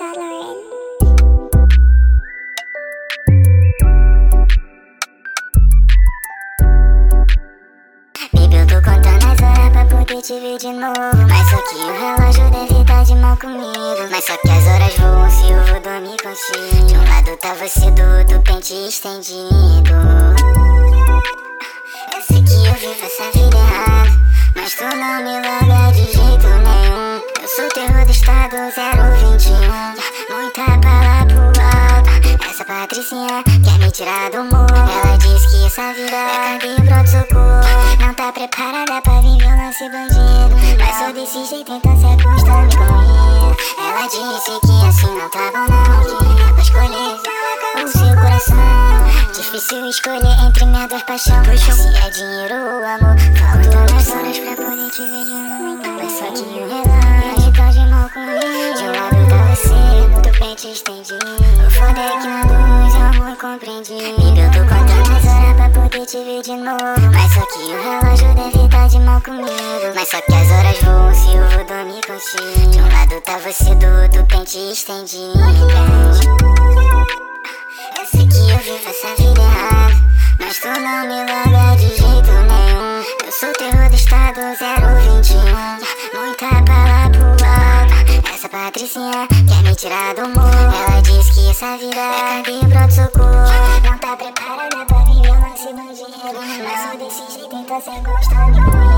Lauren. Baby, eu tô contando as horas pra poder te ver de novo. Mas só que o relógio deve tá de mal comigo. Mas só que as horas voam se eu vou dormir contigo. De um lado tá você, do outro pente estendido. Eu sei que eu vivo essa vida errada. Mas tu não me larga de jeito nenhum. Eu sou terror do estado 021. Patricinha quer me tirar do morro. Ela diz que essa vida é cadeia pronto socorro. Não tá preparada pra vir violência e bandido. Mas sou desse jeito, então se acostume comigo. Ela disse que assim não tá bom, não. Que é pra escolher o seu coração. Difícil escolher entre minha dor e paixão. Se é dinheiro ou amor, faltam as horas pra poder te O foda é que luz amor compreendido. Baby, eu tô contando as horas pra poder te ver de novo. Mas só que o relógio deve tá de mal comigo. Mas só que as horas voam se eu vou dormir contigo. De um lado tá você, do outro pente estendido. Eu sei que eu vivo essa vida errada Mas tu não me larga de jeito nenhum Eu sou terror do estado 021 Muita alto Essa patricinha quer me tirar do morro Ela diz que essa vida é cadeia pronto socorro Não tá preparada pra vir violência e bandido Mas sou desse jeito então cê gosta de mim